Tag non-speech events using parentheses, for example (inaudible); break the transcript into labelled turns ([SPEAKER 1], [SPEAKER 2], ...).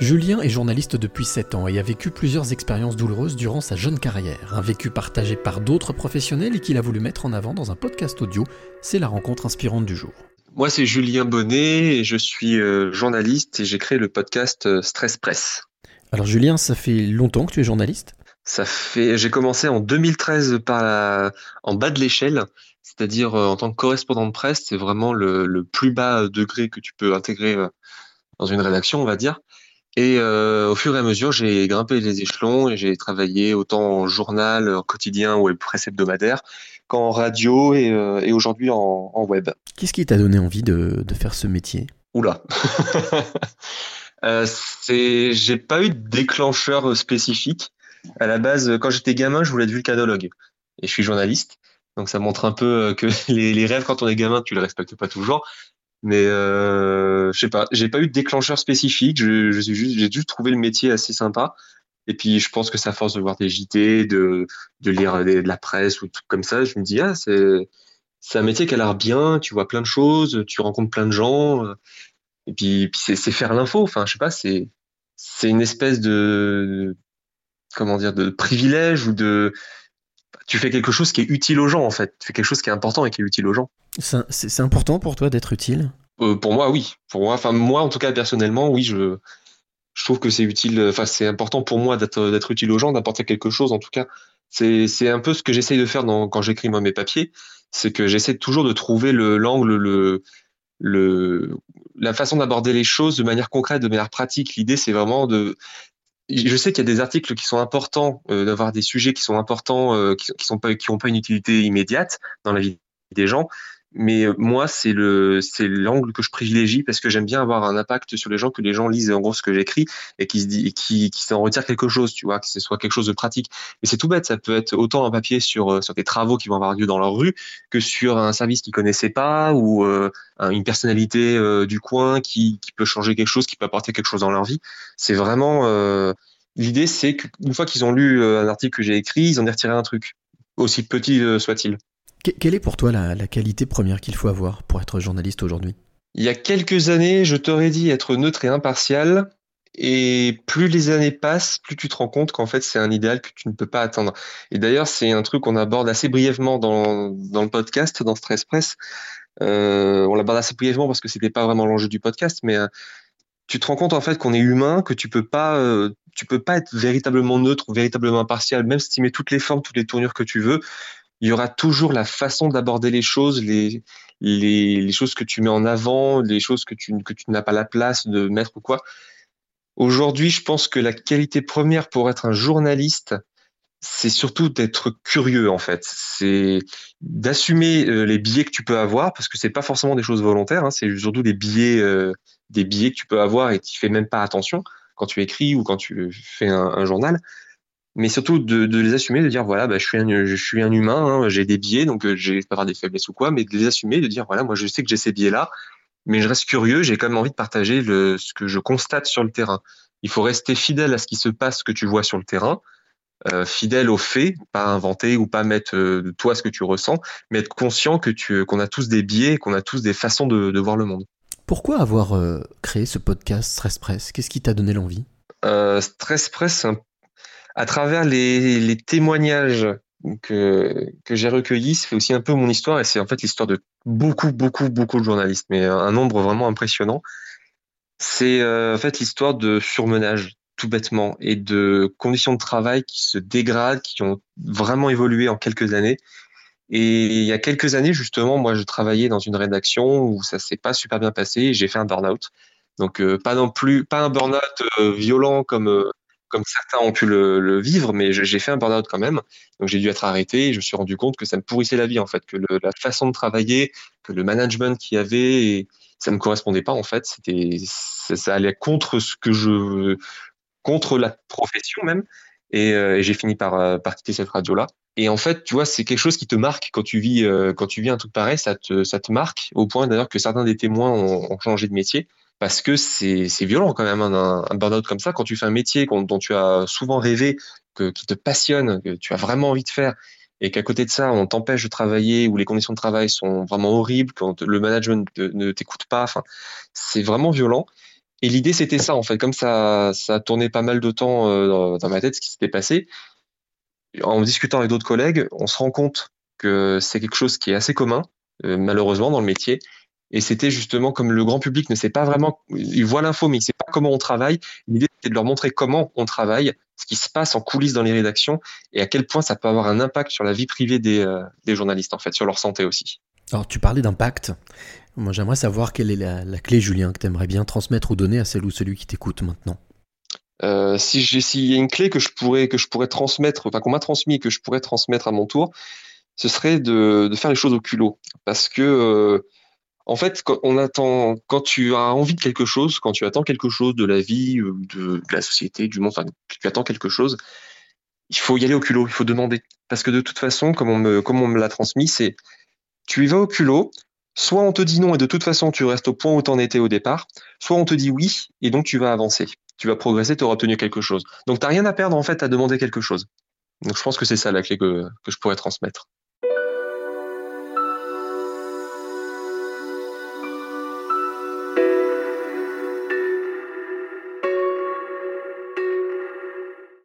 [SPEAKER 1] Julien est journaliste depuis 7 ans et a vécu plusieurs expériences douloureuses durant sa jeune carrière. Un vécu partagé par d'autres professionnels et qu'il a voulu mettre en avant dans un podcast audio. C'est la rencontre inspirante du jour.
[SPEAKER 2] Moi, c'est Julien Bonnet et je suis euh, journaliste et j'ai créé le podcast euh, Stress Press.
[SPEAKER 1] Alors Julien, ça fait longtemps que tu es journaliste?
[SPEAKER 2] Ça fait, j'ai commencé en 2013 par en bas de l'échelle, c'est-à-dire euh, en tant que correspondant de presse, c'est vraiment le, le, plus bas degré que tu peux intégrer dans une rédaction, on va dire. Et euh, au fur et à mesure, j'ai grimpé les échelons et j'ai travaillé autant en journal, en quotidien ou presse hebdomadaire qu'en radio et, euh, et aujourd'hui en, en, web.
[SPEAKER 1] Qu'est-ce qui t'a donné envie de, de, faire ce métier?
[SPEAKER 2] Oula (laughs) euh, J'ai pas eu de déclencheur spécifique. À la base, quand j'étais gamin, je voulais être vulcanologue et je suis journaliste. Donc ça montre un peu que (laughs) les, les rêves quand on est gamin, tu les respectes pas toujours. Mais euh, je sais pas, j'ai pas eu de déclencheur spécifique. Je, je juste, j'ai juste trouvé le métier assez sympa. Et puis je pense que ça force de voir des JT, de, de lire de la presse ou tout comme ça, je me dis ah c'est c'est un métier qui a l'air bien. Tu vois plein de choses, tu rencontres plein de gens. Et puis, puis c'est faire l'info. Enfin je sais pas, c'est c'est une espèce de comment dire de privilège ou de tu fais quelque chose qui est utile aux gens en fait. Tu fais quelque chose qui est important et qui est utile aux gens.
[SPEAKER 1] C'est important pour toi d'être utile?
[SPEAKER 2] Euh, Pour moi, oui. Pour moi, enfin moi en tout cas personnellement, oui, je trouve que c'est utile. Enfin, c'est important pour moi d'être utile aux gens, d'apporter quelque chose. En tout cas, c'est un peu ce que j'essaye de faire quand j'écris mes papiers, c'est que j'essaie toujours de trouver le l'angle, le le la façon d'aborder les choses de manière concrète, de manière pratique. L'idée, c'est vraiment de je sais qu'il y a des articles qui sont importants, euh, d'avoir des sujets qui sont importants, euh, qui, qui pas, pas une utilité immédiate dans la vie des gens. Mais euh, moi, c'est le, c'est l'angle que je privilégie parce que j'aime bien avoir un impact sur les gens, que les gens lisent en gros ce que j'écris et qui se dit, qui, qui s'en retirent quelque chose, tu vois, que ce soit quelque chose de pratique. Mais c'est tout bête, ça peut être autant un papier sur, sur des travaux qui vont avoir lieu dans leur rue que sur un service qu'ils connaissaient pas ou une personnalité du coin qui, qui peut changer quelque chose, qui peut apporter quelque chose dans leur vie. C'est vraiment, l'idée, c'est qu'une fois qu'ils ont lu un article que j'ai écrit, ils en aient retiré un truc, aussi petit soit-il.
[SPEAKER 1] Quelle est pour toi la, qualité première qu'il faut avoir pour être journaliste aujourd'hui?
[SPEAKER 2] Il y a quelques années, je t'aurais dit être neutre et impartial. Et plus les années passent, plus tu te rends compte qu'en fait c'est un idéal que tu ne peux pas atteindre. Et d'ailleurs c'est un truc qu'on aborde assez brièvement dans, dans le podcast, dans Stress Press. Euh, on l'aborde assez brièvement parce que c'était pas vraiment l'enjeu du podcast, mais euh, tu te rends compte en fait qu'on est humain, que tu peux pas, euh, peux pas être véritablement neutre ou véritablement impartial, même si tu mets toutes les formes, toutes les tournures que tu veux il y aura toujours la façon d'aborder les choses, les, choses que tu mets en avant, les choses que tu, n'as pas la place de mettre ou quoi. Aujourd'hui, je pense que la qualité première pour être un journaliste, c'est surtout d'être curieux en fait. C'est d'assumer euh, les biais que tu peux avoir parce que c'est pas forcément des choses volontaires. Hein, c'est surtout des biais, euh, des biais que tu peux avoir et tu fais même pas attention quand tu écris ou quand tu fais un journal mais surtout de, de, les assumer, de dire voilà, bah, je suis un, je suis un humain, hein, j'ai des biais, donc euh, j'ai pas avoir des faiblesses ou quoi, mais de les assumer, de dire voilà, moi je sais que j'ai ces biais-là, mais je reste curieux, j'ai quand même envie de partager le, ce que je constate sur le terrain. Il faut rester fidèle à ce qui se passe, ce que tu vois sur le terrain, euh, fidèle aux faits, pas inventer ou pas mettre euh, de toi ce que tu ressens, mais être conscient que tu, qu'on a tous des biais, qu'on a tous des façons de, de voir le monde.
[SPEAKER 1] Pourquoi avoir euh, créé ce podcast Stress Press? Qu'est-ce qui t'a donné l'envie?
[SPEAKER 2] Stress Press, c'est un à travers les, témoignages que, que j'ai recueillis, c'est aussi un peu mon histoire et c'est en fait l'histoire de beaucoup, beaucoup, beaucoup de journalistes, mais un nombre vraiment impressionnant. C'est euh, en fait l'histoire de surmenage, tout bêtement, et de conditions de travail qui se dégradent, qui ont vraiment évolué en quelques années. Et il y a quelques années, justement, moi, je travaillais dans une rédaction où ça s'est pas super bien passé et j'ai fait un burn-out. Donc, euh, pas non plus, pas un burn-out euh, violent comme comme certains ont pu le, le vivre, mais j'ai fait un burn-out quand même. Donc j'ai dû être arrêté et je me suis rendu compte que ça me pourrissait la vie en fait, que le, la façon de travailler, que le management qu'il y avait, et ça me correspondait pas en fait. C'était ça, ça, allait contre ce que je contre la profession même. Et, euh, et j'ai fini par, euh, par quitter cette radio là. Et en fait, tu vois, c'est quelque chose qui te marque quand tu vis euh, quand tu vis un truc pareil, ça te ça te marque au point d'ailleurs que certains des témoins ont, ont changé de métier parce que c'est violent quand même un, un burn-out comme ça quand tu fais un métier dont tu as souvent rêvé, que, qui te passionne, que tu as vraiment envie de faire et qu'à côté de ça on t'empêche de travailler ou les conditions de travail sont vraiment horribles, quand le management ne t'écoute pas, enfin c'est vraiment violent. Et l'idée, c'était ça, en fait. Comme ça, ça a tourné pas mal de temps euh, dans ma tête, ce qui s'était passé. En discutant avec d'autres collègues, on se rend compte que c'est quelque chose qui est assez commun, euh, malheureusement, dans le métier. Et c'était justement comme le grand public ne sait pas vraiment, il voit l'info, mais il ne sait pas comment on travaille. L'idée, c'était de leur montrer comment on travaille, ce qui se passe en coulisses dans les rédactions et à quel point ça peut avoir un impact sur la vie privée des, euh, des journalistes, en fait, sur leur santé aussi.
[SPEAKER 1] Alors, tu parlais d'impact. Moi, j'aimerais savoir quelle est la, clé, Julien, que tu aimerais bien transmettre ou donner à celle ou celui qui t'écoute maintenant.
[SPEAKER 2] Euh, si j'ai s'il y a une clé que je pourrais que je pourrais transmettre, enfin qu'on m'a transmis et que je pourrais transmettre à mon tour, ce serait de, de faire les choses au culot, parce que euh, en fait, quand on attend, quand tu as envie de quelque chose, quand tu attends quelque chose de la vie, de, de la société, du monde, enfin, tu attends quelque chose, il faut y aller au culot, il faut demander, parce que de toute façon, comme on me comme on me l'a transmis, c'est tu y vas au culot, soit on te dit non et de toute façon tu restes au point où tu en étais au départ, soit on te dit oui et donc tu vas avancer, tu vas progresser, tu auras obtenu quelque chose. Donc tu n'as rien à perdre en fait à demander quelque chose. Donc je pense que c'est ça la clé que je pourrais transmettre.